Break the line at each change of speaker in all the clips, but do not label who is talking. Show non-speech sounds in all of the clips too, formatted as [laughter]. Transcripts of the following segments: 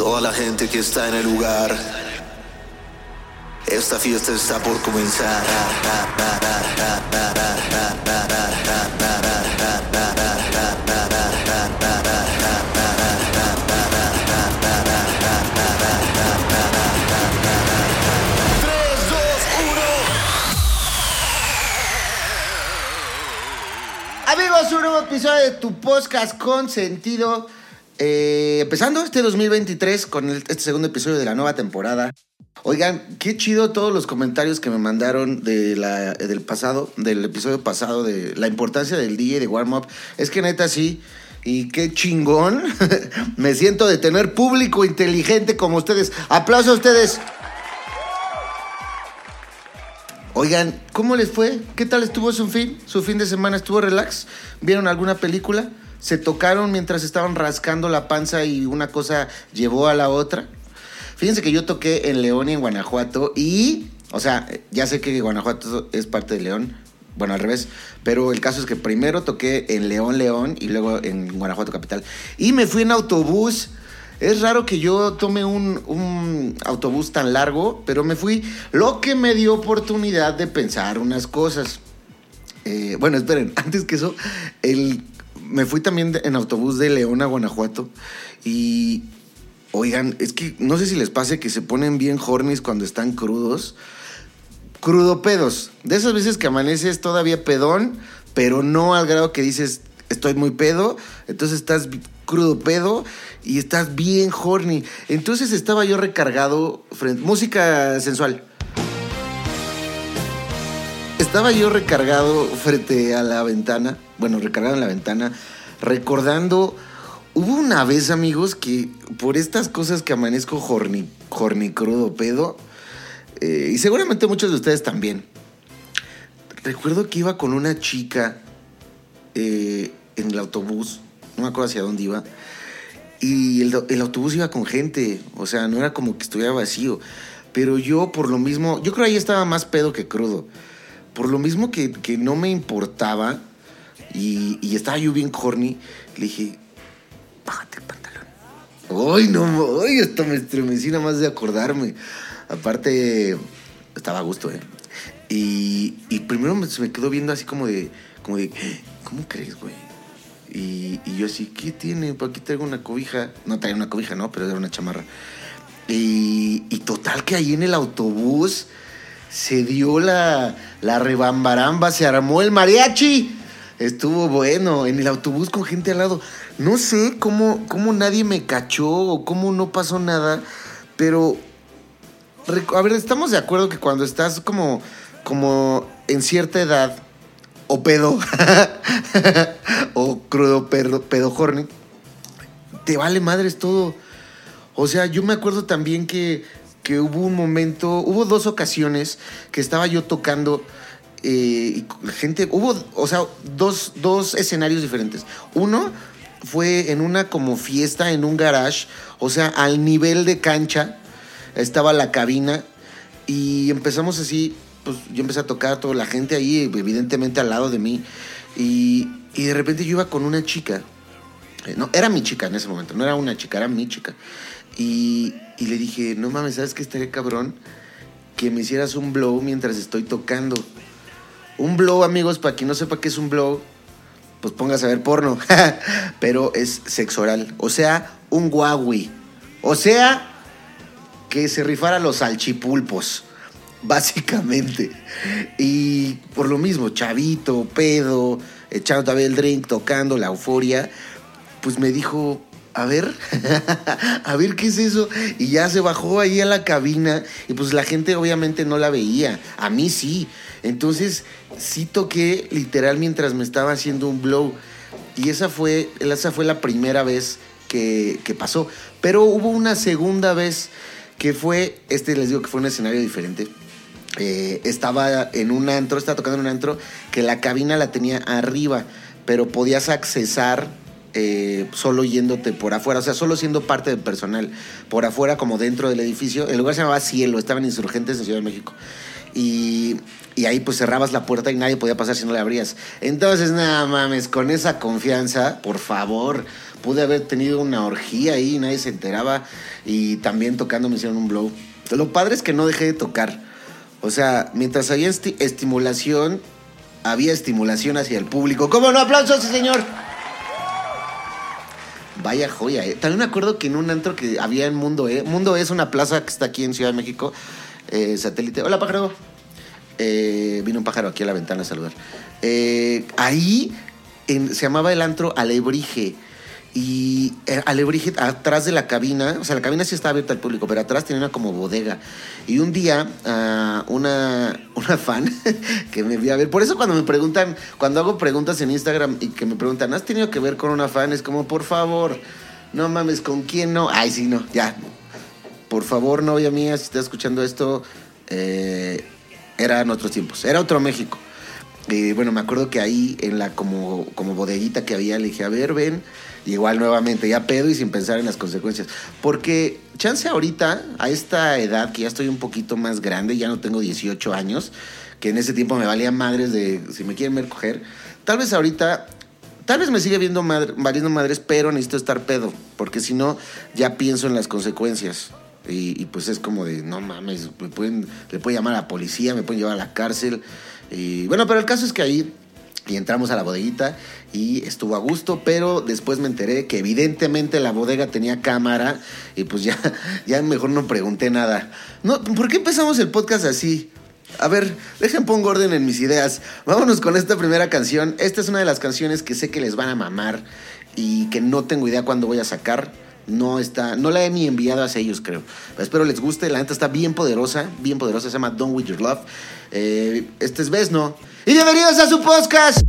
Toda la gente que está en el lugar. Esta fiesta está por comenzar.
Amigos, un nuevo episodio de tu podcast con sentido. Eh, empezando este 2023 con este segundo episodio de la nueva temporada. Oigan, qué chido todos los comentarios que me mandaron del pasado, del episodio pasado, de la importancia del DJ de Warm Up. Es que neta sí, y qué chingón. [laughs] me siento de tener público inteligente como ustedes. Aplausos a ustedes. Oigan, ¿cómo les fue? ¿Qué tal estuvo su fin? ¿Su fin de semana estuvo relax? ¿Vieron alguna película? ¿Se tocaron mientras estaban rascando la panza y una cosa llevó a la otra? Fíjense que yo toqué en León y en Guanajuato y, o sea, ya sé que Guanajuato es parte de León, bueno, al revés, pero el caso es que primero toqué en León, León y luego en Guanajuato Capital. Y me fui en autobús. Es raro que yo tome un, autobús tan largo, pero me fui, lo que me dio oportunidad de pensar unas cosas. Eh, bueno, esperen, [laughs] antes que eso, el, me fui también en autobús de León a Guanajuato y, oigan, es que no sé si les pase que se ponen bien hornies cuando están crudos. Crudo pedos. De esas veces que amaneces todavía pedón, pero no al grado que dices estoy muy pedo. Entonces estás crudo pedo y estás bien horny. Entonces estaba yo recargado frente. Música sensual. Estaba yo recargado frente a la ventana, bueno, recargado en la ventana, recordando, hubo una vez, amigos, que por estas cosas que amanezco horny, horny crudo pedo, eh, y seguramente muchos de ustedes también, recuerdo que iba con una chica eh, en el autobús, no me acuerdo hacia dónde iba, y el, el autobús iba con gente, o sea, no era como que estuviera vacío, pero yo por lo mismo, yo creo ahí estaba más pedo que crudo por lo mismo que, que no me importaba y, estaba yo bien horny, le dije, bájate el pantalón. Ay, no, ay, hasta me estremecí nada más de acordarme. Aparte, estaba a gusto, ¿eh? Y, y primero me, se me quedó viendo así como de, como de, ¿cómo crees, güey? Y, y yo así, ¿qué tiene? Pues aquí traigo una cobija. No traía una cobija, ¿no? Pero era una chamarra. Y, y total que ahí en el autobús se dio la, la rebambaramba, se armó el mariachi. Estuvo bueno, en el autobús con gente al lado. No sé cómo, cómo nadie me cachó o cómo no pasó nada, pero... A ver, estamos de acuerdo que cuando estás como, como en cierta edad, o pedo, [laughs] o crudo pedo, pedo horny, te vale madres todo. O sea, yo me acuerdo también que, que hubo un momento, hubo dos ocasiones que estaba yo tocando eh, y gente, hubo, o sea, dos, dos escenarios diferentes. Uno fue en una como fiesta en un garage, o sea, al nivel de cancha, estaba la cabina y empezamos así, pues yo empecé a tocar, toda la gente ahí, evidentemente al lado de mí, y, y de repente yo iba con una chica, eh, no, era mi chica en ese momento, no era una chica, era mi chica. Y, y le dije, no mames, ¿sabes qué estaría cabrón? Que me hicieras un blow mientras estoy tocando. Un blow, amigos, para quien no sepa qué es un blow, pues póngase a ver porno. [laughs] Pero es sexo oral. O sea, un guawi. O sea, que se rifara los salchipulpos. [laughs] Básicamente. Y por lo mismo, chavito, pedo, echando todavía el drink, tocando, la euforia, pues me dijo, a ver, [laughs] a ver qué es eso. Y ya se bajó ahí a la cabina y pues la gente obviamente no la veía. A mí sí. Entonces sí toqué literal mientras me estaba haciendo un blow. Y esa fue, esa fue la primera vez que, pasó. Pero hubo una segunda vez que fue, este les digo que fue un escenario diferente. Eh, estaba en un antro, estaba tocando en un antro que la cabina la tenía arriba, pero podías accesar eh, solo yéndote por afuera, o sea, solo siendo parte del personal, por afuera como dentro del edificio. El lugar se llamaba Cielo, estaban insurgentes en Ciudad de México. Y, ahí pues cerrabas la puerta y nadie podía pasar si no la abrías. Entonces, nada mames, con esa confianza, por favor, pude haber tenido una orgía ahí, nadie se enteraba. Y también tocando me hicieron un blow. Lo padre es que no dejé de tocar. O sea, mientras había esti- estimulación, había estimulación hacia el público. ¿Cómo no? ¡Aplausos, señor! Vaya joya, ¿eh? También me acuerdo que en un antro que había en Mundo E. Mundo E es una plaza que está aquí en Ciudad de México. eh, satélite. Hola, pájaro. Eh, vino un pájaro aquí a la ventana a saludar. Eh, ahí se llamaba el antro Alebrije. Y eh, Alebrije, atrás de la cabina, o sea, la cabina sí estaba abierta al público, pero atrás tenía una como bodega. Y un día, ah, una, una fan [laughs] que me vio a ver, por eso cuando me preguntan, cuando hago preguntas en Instagram y que me preguntan, ¿has tenido que ver con una fan? Es como, por favor, no mames, ¿con quién no? Ay, sí, no, ya. Por favor, novia mía, si estás escuchando esto, eh, eran otros tiempos, era otro México. Y bueno, me acuerdo que ahí en la como, como bodeguita que había, le dije, a ver, ven. Igual nuevamente, ya pedo y sin pensar en las consecuencias. Porque chance ahorita, a esta edad, que ya estoy un poquito más grande, ya no tengo 18 años, que en ese tiempo me valía madres de si me quieren ver coger. Tal vez ahorita, tal vez me sigue viendo madre, valiendo madres, pero necesito estar pedo. Porque si no, ya pienso en las consecuencias. Y, y pues es como de, no mames, me pueden, le pueden llamar a la policía, me pueden llevar a la cárcel. Y bueno, pero el caso es que ahí y entramos a la bodeguita y estuvo a gusto, pero después me enteré que evidentemente la bodega tenía cámara y pues ya, [laughs] ya mejor no pregunté nada. No, ¿Por qué empezamos el podcast así? A ver, dejen pongo orden en mis ideas. Vámonos con esta primera canción. Esta es una de las canciones que sé que les van a mamar y que no tengo idea cuándo voy a sacar. No está, no la he ni enviado hacia ellos, creo. Pero espero les guste. La neta está bien poderosa, bien poderosa. Se llama Don't With Your Love. Eh, este es Vesno. Y bienvenidos a su podcast.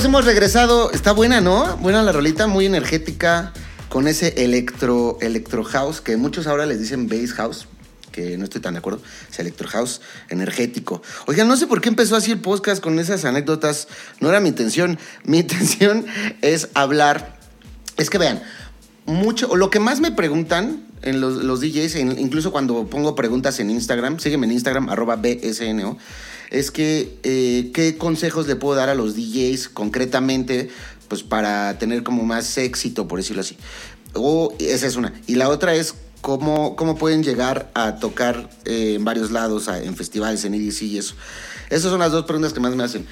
Hemos regresado. Está buena, ¿no? Buena la rolita, muy energética, con ese electro, electro house, que muchos ahora les dicen bass house, que no estoy tan de acuerdo. Es electro house, energético. Oigan, no sé por qué empezó así el podcast con esas anécdotas. No era mi intención. Mi [laughs] intención es hablar. Es que vean, mucho, lo que más me preguntan en los, DJs, en- incluso cuando pongo preguntas en Instagram, sígueme en Instagram, arroba BSNO, es que eh, qué consejos le puedo dar a los DJs concretamente, pues para tener como más éxito, por decirlo así. O esa es una. Y la otra es cómo, cómo pueden llegar a tocar eh, en varios lados, en festivales, en EDC y eso. Esas son las dos preguntas que más me hacen.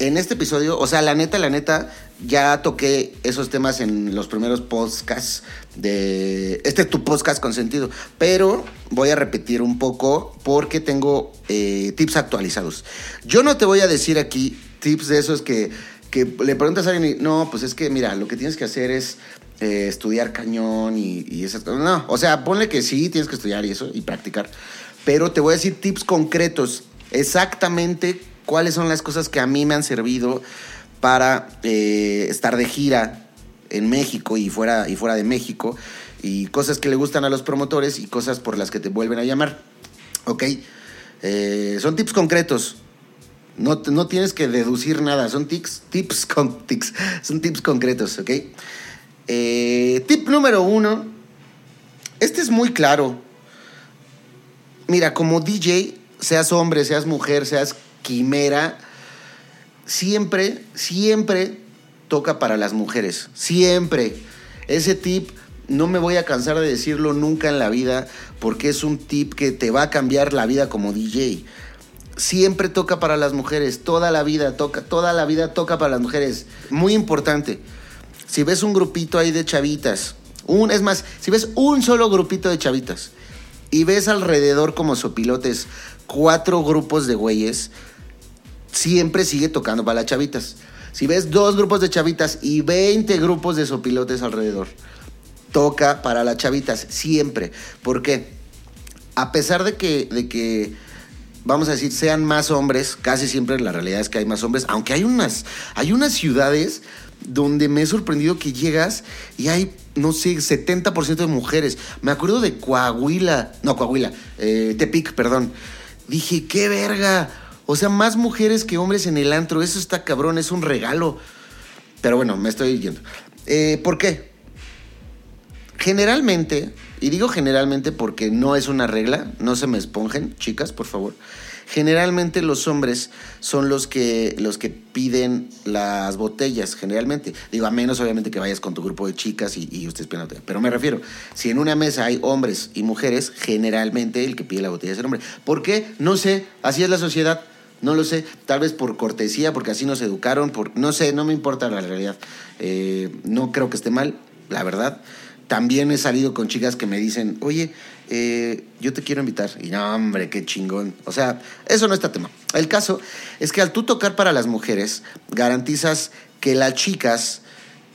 En este episodio, o sea, la neta, la neta, ya toqué esos temas en los primeros podcasts de... Este es tu podcast con sentido, pero voy a repetir un poco porque tengo eh, tips actualizados. Yo no te voy a decir aquí tips de esos que, que le preguntas a alguien y, no, pues es que mira, lo que tienes que hacer es eh, estudiar cañón y, y esas cosas. No, o sea, ponle que sí, tienes que estudiar y eso, y practicar. Pero te voy a decir tips concretos, exactamente cuáles son las cosas que a mí me han servido para eh, estar de gira en México y fuera, y fuera de México, y cosas que le gustan a los promotores y cosas por las que te vuelven a llamar. ¿Ok? Eh, son tips concretos. No, no tienes que deducir nada, son tips, tips, con, [laughs] tips, son tips concretos, ¿ok? Eh, tip número uno, este es muy claro. Mira, como DJ, seas hombre, seas mujer, seas quimera, siempre, siempre toca para las mujeres. Siempre. Ese tip no me voy a cansar de decirlo nunca en la vida porque es un tip que te va a cambiar la vida como DJ. Siempre toca para las mujeres, toda la vida toca, toda la vida toca para las mujeres. Muy importante. Si ves un grupito ahí de chavitas, un, es más, si ves un solo grupito de chavitas y ves alrededor como sopilotes cuatro grupos de güeyes, siempre sigue tocando para las chavitas. Si ves dos grupos de chavitas y 20 grupos de sopilotes alrededor, toca para las chavitas, siempre. ¿Por qué? A pesar de que, de que, vamos a decir, sean más hombres, casi siempre la realidad es que hay más hombres, aunque hay unas, hay unas ciudades donde me he sorprendido que llegas y hay, no sé, 70% de mujeres. Me acuerdo de Coahuila, no, Coahuila, eh, Tepic, perdón. Dije, qué verga. O sea, más mujeres que hombres en el antro. Eso está cabrón, es un regalo. Pero bueno, me estoy yendo. Eh, ¿Por qué? Generalmente, y digo generalmente porque no es una regla, no se me esponjen, chicas, por favor. Generalmente los hombres son los que, los que piden las botellas, generalmente. Digo, a menos obviamente que vayas con tu grupo de chicas y, y ustedes piden. Pero me refiero, si en una mesa hay hombres y mujeres, generalmente el que pide la botella es el hombre. ¿Por qué? No sé, así es la sociedad. No lo sé, tal vez por cortesía, porque así nos educaron, por, no sé, no me importa la realidad. Eh, no creo que esté mal, la verdad. También he salido con chicas que me dicen, oye, eh, yo te quiero invitar. Y no, hombre, qué chingón. O sea, eso no está tema. El caso es que al tú tocar para las mujeres, garantizas que las chicas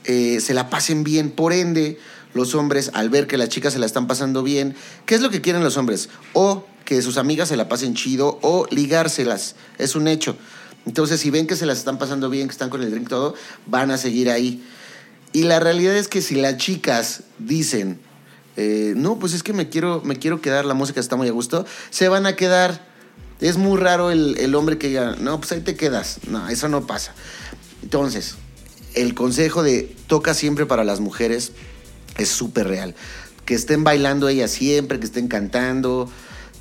eh, se la pasen bien. Por ende, los hombres, al ver que las chicas se la están pasando bien, ¿qué es lo que quieren los hombres? O que sus amigas se la pasen chido o ligárselas. Es un hecho. Entonces, si ven que se las están pasando bien, que están con el drink todo, van a seguir ahí. Y la realidad es que si las chicas dicen, eh, no, pues es que me quiero, me quiero quedar, la música está muy a gusto, se van a quedar. Es muy raro el, el hombre que diga, no, pues ahí te quedas. No, eso no pasa. Entonces, el consejo de toca siempre para las mujeres es súper real. Que estén bailando ellas siempre, que estén cantando.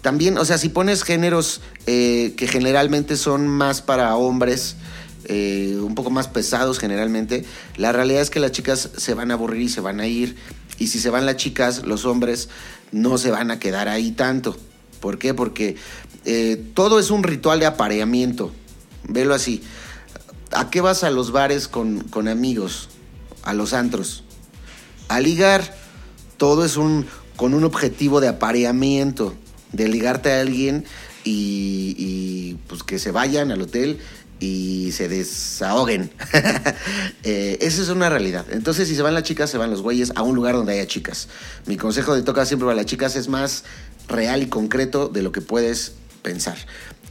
También, o sea, si pones géneros eh, que generalmente son más para hombres, eh, un poco más pesados generalmente, la realidad es que las chicas se van a aburrir y se van a ir. Y si se van las chicas, los hombres no se van a quedar ahí tanto. ¿Por qué? Porque eh, todo es un ritual de apareamiento. Velo así. ¿A qué vas a los bares con, con amigos? A los antros. A ligar. Todo es un con un objetivo de apareamiento. De ligarte a alguien y, pues que se vayan al hotel y se desahoguen. [laughs] eh, esa es una realidad. Entonces, si se van las chicas, se van los güeyes a un lugar donde haya chicas. Mi consejo de toca siempre para las chicas es más real y concreto de lo que puedes pensar.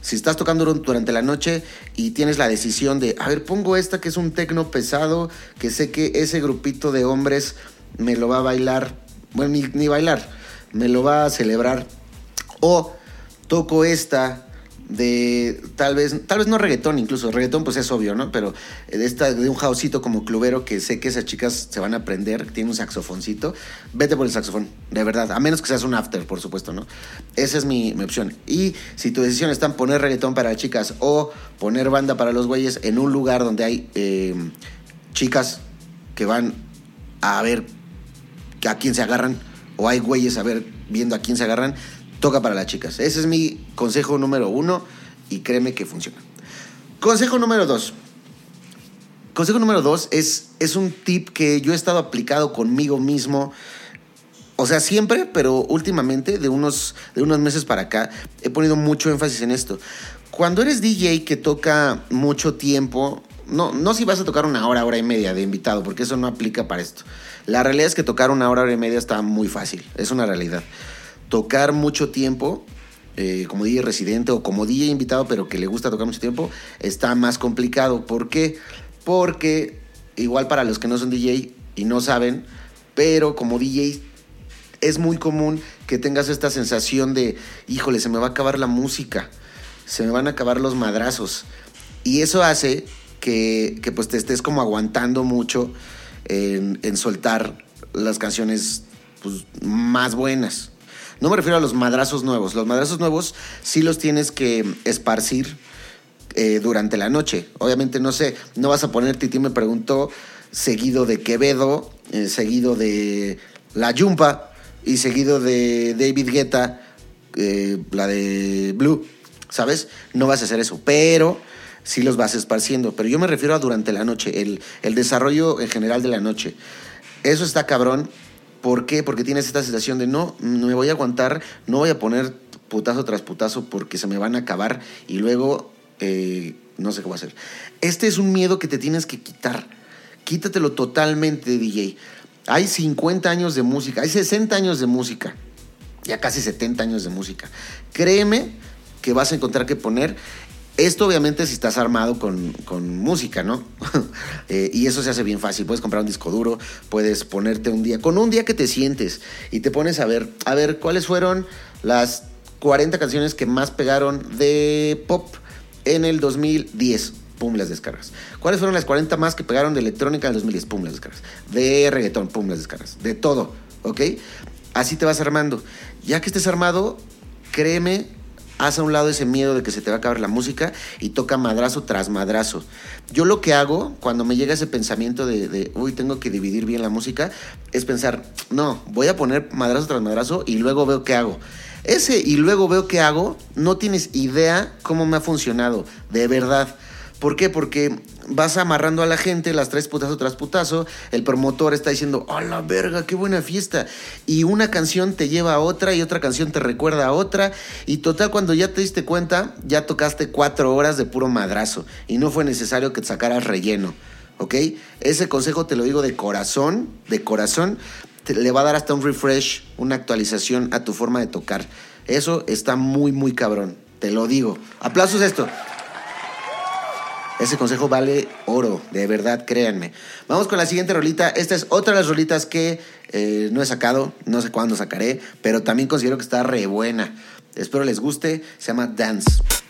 Si estás tocando dur- durante la noche y tienes la decisión de, a ver, pongo esta que es un tecno pesado, que sé que ese grupito de hombres me lo va a bailar, bueno, ni bailar, me lo va a celebrar. O toco esta de tal vez, tal vez no reggaetón incluso, reggaetón pues es obvio, ¿no? Pero esta de un houseito como clubero que sé que esas chicas se van a aprender, tiene un saxofoncito, vete por el saxofón, de verdad, a menos que seas un after, por supuesto, ¿no? Esa es mi, mi opción. Y si tu decisión está en poner reggaetón para las chicas o poner banda para los güeyes en un lugar donde hay eh, chicas que van a ver a quién se agarran, o hay güeyes a ver viendo a quién se agarran, toca para las chicas. Ese es mi consejo número uno y créeme que funciona. Consejo número dos. Consejo número dos es, es un tip que yo he estado aplicado conmigo mismo. O sea, siempre, pero últimamente, de unos, de unos meses para acá, he ponido mucho énfasis en esto. Cuando eres DJ que toca mucho tiempo, no, no si vas a tocar una hora, hora y media de invitado, porque eso no aplica para esto. La realidad es que tocar una hora, hora y media está muy fácil, es una realidad. Tocar mucho tiempo, eh, como DJ residente o como DJ invitado, pero que le gusta tocar mucho tiempo, está más complicado. ¿Por qué? Porque, igual para los que no son DJ y no saben, pero como DJ es muy común que tengas esta sensación de, híjole, se me va a acabar la música, se me van a acabar los madrazos. Y eso hace que, que pues te estés como aguantando mucho en, soltar las canciones pues, más buenas. No me refiero a los madrazos nuevos. Los madrazos nuevos sí los tienes que esparcir eh, durante la noche. Obviamente, no sé, no vas a poner Titi me preguntó seguido de Quevedo, eh, seguido de La Yumpa y seguido de David Guetta, eh, la de Blue, ¿sabes? No vas a hacer eso, pero sí los vas esparciendo. Pero yo me refiero a durante la noche, el, el desarrollo en general de la noche. Eso está cabrón. ¿Por qué? Porque tienes esta sensación de no, no me voy a aguantar, no voy a poner putazo tras putazo porque se me van a acabar y luego eh, no sé qué voy a hacer. Este es un miedo que te tienes que quitar. Quítatelo totalmente, DJ. Hay 50 años de música, hay 60 años de música, ya casi 70 años de música. Créeme que vas a encontrar que poner. Esto obviamente si estás armado con, con música, ¿no? [laughs] Eh, y eso se hace bien fácil. Puedes comprar un disco duro, puedes ponerte un día, con un día que te sientes y te pones a ver, a ver cuáles fueron las 40 canciones que más pegaron de pop en el 2010. Pum, las descargas. ¿Cuáles fueron las 40 más que pegaron de electrónica en el 2010? Pum, las descargas. De reggaetón, pum, las descargas. De todo, ¿ok? Así te vas armando. Ya que estés armado, créeme, haz a un lado ese miedo de que se te va a acabar la música y toca madrazo tras madrazo. Yo lo que hago cuando me llega ese pensamiento de, de, uy, tengo que dividir bien la música, es pensar, no, voy a poner madrazo tras madrazo y luego veo qué hago. Ese y luego veo qué hago, no tienes idea cómo me ha funcionado, de verdad. ¿Por qué? Porque vas amarrando a la gente, las tres putazo tras putazo, el promotor está diciendo, ¡a la verga, qué buena fiesta! Y una canción te lleva a otra y otra canción te recuerda a otra. Y total, cuando ya te diste cuenta, ya tocaste cuatro horas de puro madrazo. Y no fue necesario que te sacaras relleno. ¿Ok? Ese consejo te lo digo de corazón, de corazón. Te, le va a dar hasta un refresh, una actualización a tu forma de tocar. Eso está muy, muy cabrón. Te lo digo. Aplausos esto. Ese consejo vale oro, de verdad, créanme. Vamos con la siguiente rolita. Esta es otra de las rolitas que eh, no he sacado, no sé cuándo sacaré, pero también considero que está re buena. Espero les guste. Se llama Dance.
Dance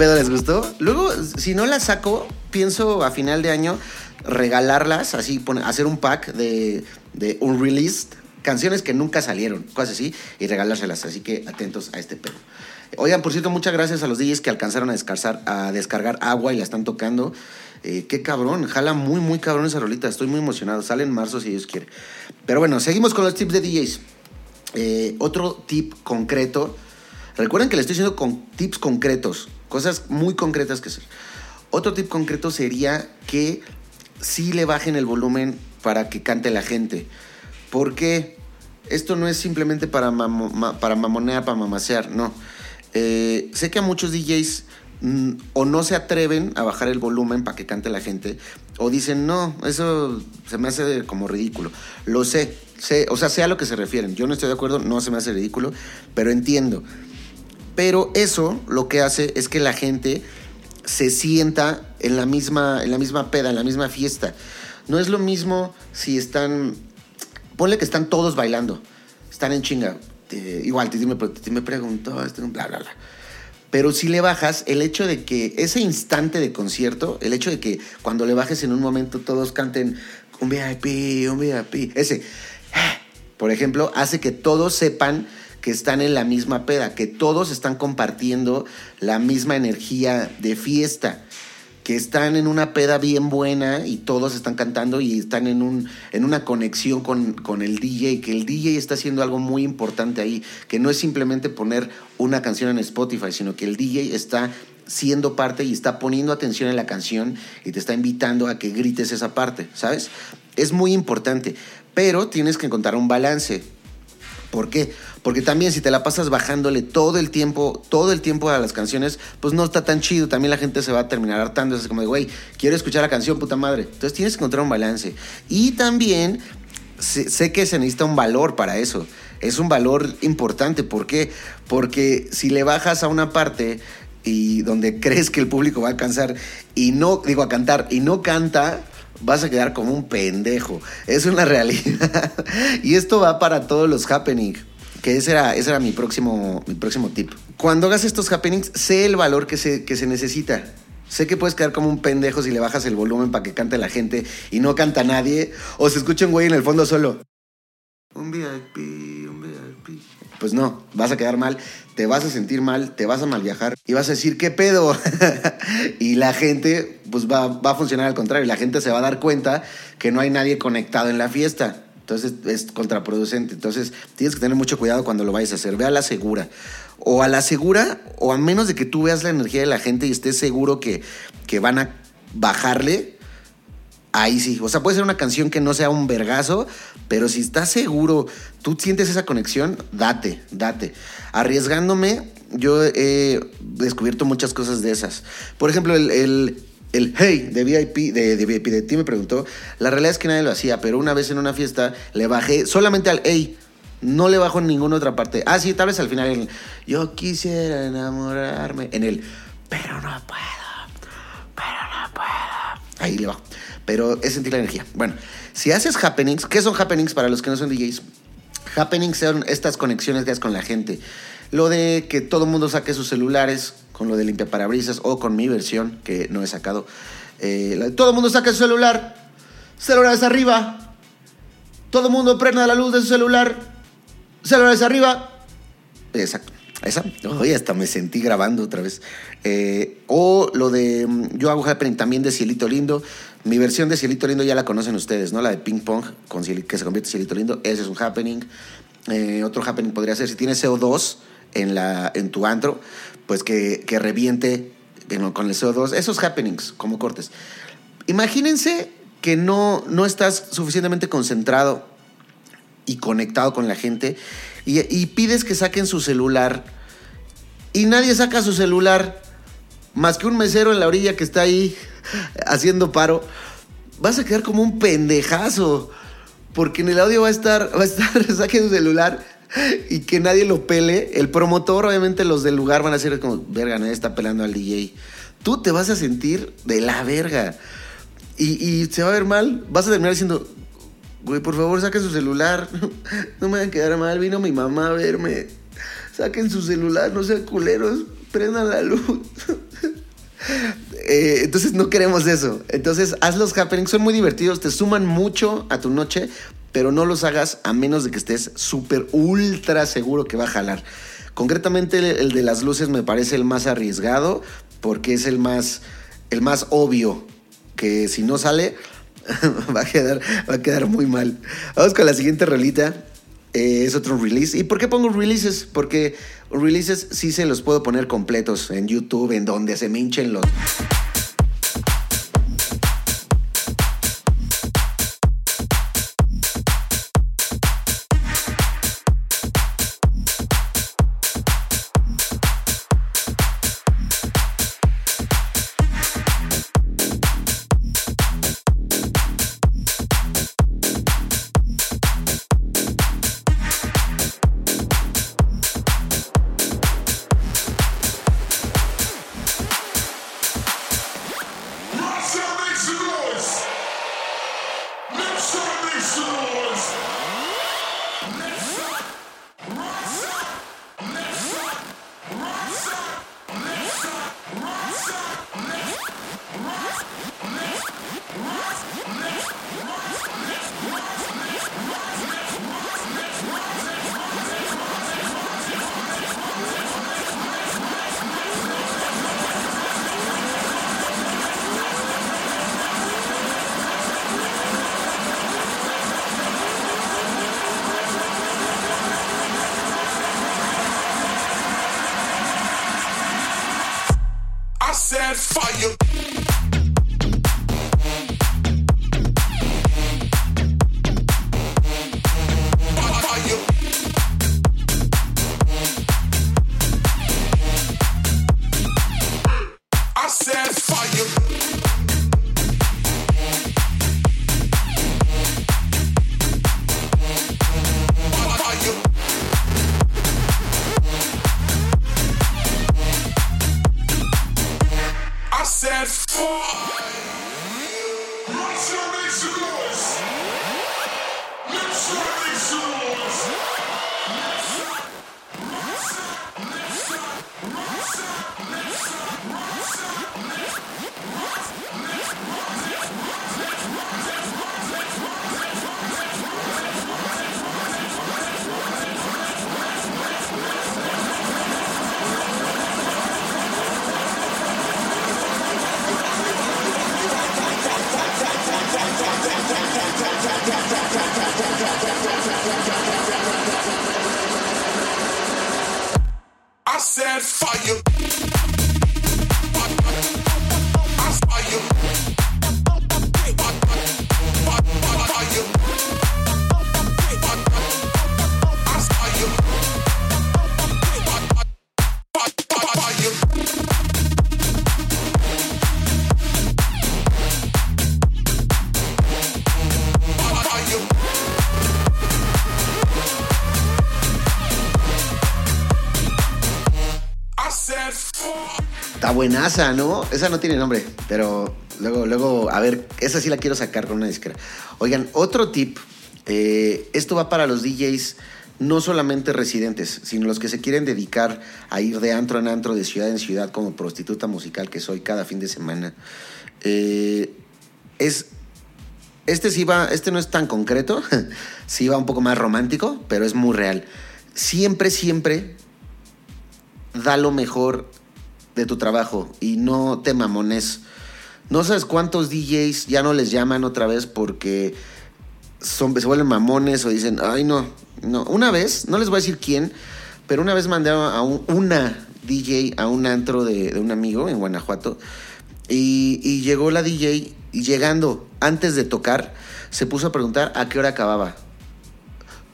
pedo les gustó? Luego, si no las saco, pienso a final de año regalarlas, así, hacer un pack de, de unreleased, canciones que nunca salieron, cosas así, y regalárselas. Así que atentos a este pedo. Oigan, por cierto, muchas gracias a los DJs que alcanzaron a descargar, a descargar agua y la están tocando. Eh, qué cabrón, jala muy, muy cabrón esa rolita. Estoy muy emocionado. Sale en marzo si Dios quiere. Pero bueno, seguimos con los tips de DJs. Eh, otro tip concreto. Recuerden que le estoy diciendo con tips concretos, cosas muy concretas que hacer. Otro tip concreto sería que sí le bajen el volumen para que cante la gente. Porque esto no es simplemente para, mamo- ma- para mamonear, para mamasear, no. Eh, sé que a muchos DJs mm, o no se atreven a bajar el volumen para que cante la gente, o dicen, no, eso se me hace como ridículo. Lo sé, sé, o sea, sé a lo que se refieren. Yo no estoy de acuerdo, no se me hace ridículo, pero entiendo. Pero eso lo que hace es que la gente se sienta en la misma, en la misma peda, en la misma fiesta. No es lo mismo si están. Ponle que están todos bailando. Están en chinga. Te- igual, Titi me, Titi me preguntó, este, bla, bla, bla. Pero si le bajas, el hecho de que ese instante de concierto, el hecho de que cuando le bajes en un momento todos canten un VIP, un VIP, ese, por ejemplo, hace que todos sepan que están en la misma peda, que todos están compartiendo la misma energía de fiesta, que están en una peda bien buena y todos están cantando y están en, un, en una conexión con, con el DJ, que el DJ está haciendo algo muy importante ahí, que no es simplemente poner una canción en Spotify, sino que el DJ está siendo parte y está poniendo atención en la canción y te está invitando a que grites esa parte, ¿sabes? Es muy importante, pero tienes que encontrar un balance. ¿Por qué? Porque también si te la pasas bajándole todo el tiempo, todo el tiempo a las canciones, pues no está tan chido. También la gente se va a terminar hartando. Es como de, güey, quiero escuchar la canción, puta madre. Entonces tienes que encontrar un balance. Y también sé, sé que se necesita un valor para eso. Es un valor importante. ¿Por qué? Porque si le bajas a una parte y donde [laughs] crees que el público va a cansar y no, digo, a cantar y no canta, vas a quedar como un pendejo. Es una realidad. [laughs] y esto va para todos los happening. Que ese era, ese era mi, próximo, mi próximo tip. Cuando hagas estos happenings, sé el valor que se, que se necesita. Sé que puedes quedar como un pendejo si le bajas el volumen para que cante la gente y no canta nadie. O se escucha un güey en el fondo solo. Un VIP. Pues no, vas a quedar mal, te vas a sentir mal, te vas a mal viajar y vas a decir, ¿qué pedo? [laughs] y la gente, pues va, va a funcionar al contrario. La gente se va a dar cuenta que no hay nadie conectado en la fiesta. Entonces es contraproducente. Entonces tienes que tener mucho cuidado cuando lo vayas a hacer. Ve a la segura. O a la segura, o a menos de que tú veas la energía de la gente y estés seguro que, que van a bajarle, Ahí sí, o sea, puede ser una canción que no sea un vergazo, pero si estás seguro, tú sientes esa conexión, date, date. Arriesgándome, yo he descubierto muchas cosas de esas. Por ejemplo, el, el, hey de VIP, de, de VIP, de ti me preguntó, la realidad es que nadie lo hacía, pero una vez en una fiesta le bajé solamente al hey. No le bajo en ninguna otra parte. Ah, sí, tal vez al final el yo quisiera enamorarme. En el pero no puedo, pero no puedo. Ahí le bajo. Pero es sentir la energía. Bueno, si haces happenings, ¿qué son happenings para los que no son DJs? Happenings son estas conexiones que haces con la gente. Lo de que todo el mundo saque sus celulares con lo de limpiaparabrisas o con mi versión, que no he sacado. Eh, todo el mundo saca su celular. Celulares arriba. Todo el mundo prenda la luz de su celular. Celulares arriba. Exacto. Esa. Oye, hasta me sentí grabando otra vez. Eh, o lo de. mm, Yo hago happening también de Cielito Lindo. Mi versión de Cielito Lindo ya la conocen ustedes, ¿no? La de ping pong, que se convierte en Cielito Lindo. Ese es un happening. Eh, otro happening podría ser si tienes CO2 en, la, en tu antro, pues que, que reviente en- con el CO2. Esos happenings, como cortes. Imagínense que no, no estás suficientemente concentrado y conectado con la gente y, pides que saquen su celular y nadie saca su celular más que un mesero en la orilla que está ahí [laughs] haciendo paro, vas a quedar como un pendejazo. Porque en el audio va a estar, [laughs] va a estar, saquen su celular y que nadie lo pele. El promotor, obviamente, los del lugar van a ser como, verga, nadie está pelando al DJ. Tú te vas a sentir de la verga. Y, y se va a ver mal. Vas a terminar diciendo, güey, por favor, saquen su celular. [laughs] No me van a quedar mal. Vino mi mamá a verme. Saquen su celular, no sean culeros. Prendan la luz. [laughs] Eh, entonces no queremos eso. Entonces haz los happenings, son muy divertidos, te suman mucho a tu noche, pero no los hagas a menos de que estés súper, ultra seguro que va a jalar. Concretamente el, el de las luces me parece el más arriesgado porque es el más, el más obvio que si no sale [laughs] va a quedar, va a quedar muy mal. Vamos con la siguiente rolita. Eh, es otro release. ¿Y por qué pongo releases? Porque releases sí se los puedo poner completos en YouTube, en donde se me hinchen los. Buenaza, ¿no? Esa no tiene nombre, pero luego, luego, a ver, esa sí la quiero sacar con una disquera. Oigan, otro tip. eh, esto va para los DJs no solamente residentes, sino los que se quieren dedicar a ir de antro en antro, de ciudad en ciudad, como prostituta musical que soy cada fin de semana. Eh, es este sí va, este no es tan concreto, [laughs] sí va un poco más romántico, pero es muy real. Siempre, siempre da lo mejor de tu trabajo y no te mamones. No sabes cuántos DJs ya no les llaman otra vez porque son, se vuelven mamones o dicen, ay no, no. Una vez, no les voy a decir quién, pero una vez mandé a un- una DJ a un antro de, un amigo en Guanajuato y, y llegó la DJ y llegando antes de tocar se puso a preguntar a qué hora acababa.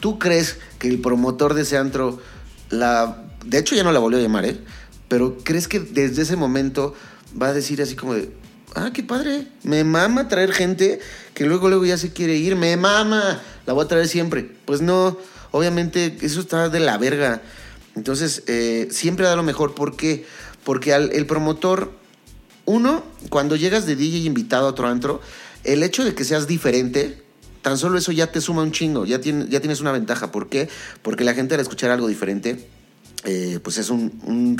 ¿Tú crees que el promotor de ese antro la... De hecho ya no la volvió a llamar, ¿eh? Pero ¿crees que desde ese momento va a decir así como de... Ah, qué padre. Me mama traer gente que luego, luego ya se quiere ir. Me mama. La voy a traer siempre. Pues no. Obviamente eso está de la verga. Entonces, eh, siempre da lo mejor. ¿Por qué? Porque al, el promotor uno, cuando llegas de DJ invitado a otro antro, el hecho de que seas diferente, tan solo eso ya te suma un chingo, ya, tiene- ya tienes una ventaja. ¿Por qué? Porque la gente al escuchar algo diferente, eh, pues es un, un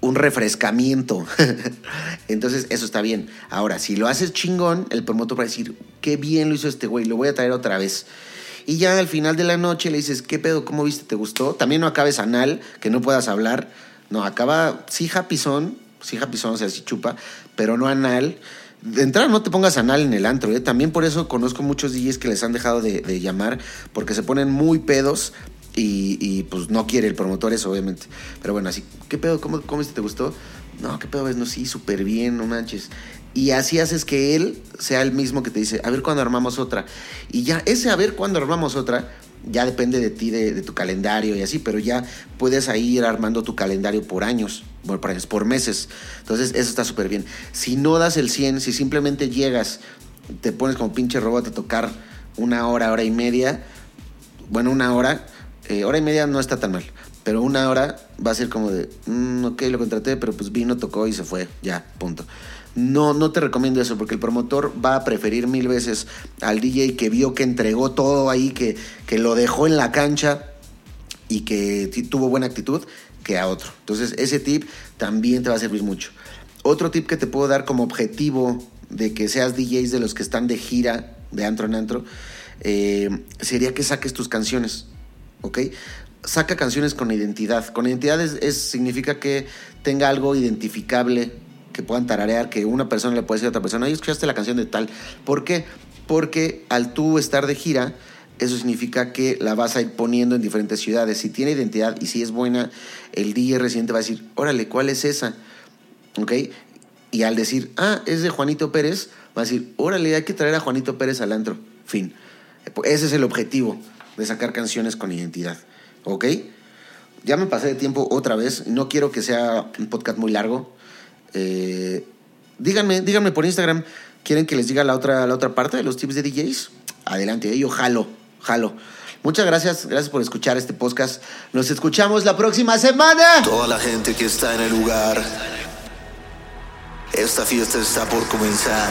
un, refrescamiento. [laughs] Entonces, eso está bien. Ahora, si lo haces chingón, el promotor va a decir, qué bien lo hizo este güey, lo voy a traer otra vez. Y ya al final de la noche le dices, ¿qué pedo? ¿Cómo viste? ¿Te gustó? También no acabes anal, que no puedas hablar. No, acaba, sí, japizón, sí, japizón, o sea, sí chupa, pero no anal. De entrada no te pongas anal en el antro, ¿eh? También por eso conozco muchos DJs que les han dejado de, de llamar, porque se ponen muy pedos y, pues no quiere el promotor eso, obviamente. Pero bueno, así, ¿qué pedo? ¿Cómo, viste? ¿Te gustó? No, ¿qué pedo? No, sí, súper bien, no manches. Y así haces que él sea el mismo que te dice, a ver cuándo armamos otra. Y ya, ese a ver cuándo armamos otra, ya depende de ti, de, de tu calendario y así, pero ya puedes ahí ir armando tu calendario por años, bueno, por años, por meses. Entonces, eso está súper bien. Si no das el 100, si simplemente llegas, te pones como pinche robot a tocar una hora, hora y media, bueno, una hora, eh, hora y media no está tan mal. Pero una hora va a ser como de, mm, ok, lo contraté, pero pues vino, tocó y se fue. Ya, punto. No, no te recomiendo eso porque el promotor va a preferir mil veces al DJ que vio que entregó todo ahí, que, que lo dejó en la cancha y que tuvo buena actitud que a otro. Entonces ese tip también te va a servir mucho. Otro tip que te puedo dar como objetivo de que seas DJs de los que están de gira de antro en antro eh, sería que saques tus canciones. ¿Ok? Saca canciones con identidad. Con identidad es, significa que tenga algo identificable, que puedan tararear, que una persona le puede decir a otra persona, oye, escuchaste la canción de tal. ¿Por qué? Porque al tú estar de gira, eso significa que la vas a ir poniendo en diferentes ciudades. Si tiene identidad y si es buena, el DJ residente va a decir, órale, ¿cuál es esa? ¿Ok? Y al decir, ah, es de Juanito Pérez, va a decir, órale, hay que traer a Juanito Pérez al antro. Fin. Ese es el objetivo de sacar canciones con identidad. ¿Ok? Ya me pasé de tiempo otra vez. No quiero que sea un podcast muy largo. Eh, díganme, díganme por Instagram. ¿Quieren que les diga la otra, la otra parte de los tips de DJs? Adelante, eh, yo jalo, jalo. Muchas gracias, gracias por escuchar este podcast. Nos escuchamos la próxima semana.
Toda la gente que está en el lugar. Esta fiesta está por comenzar.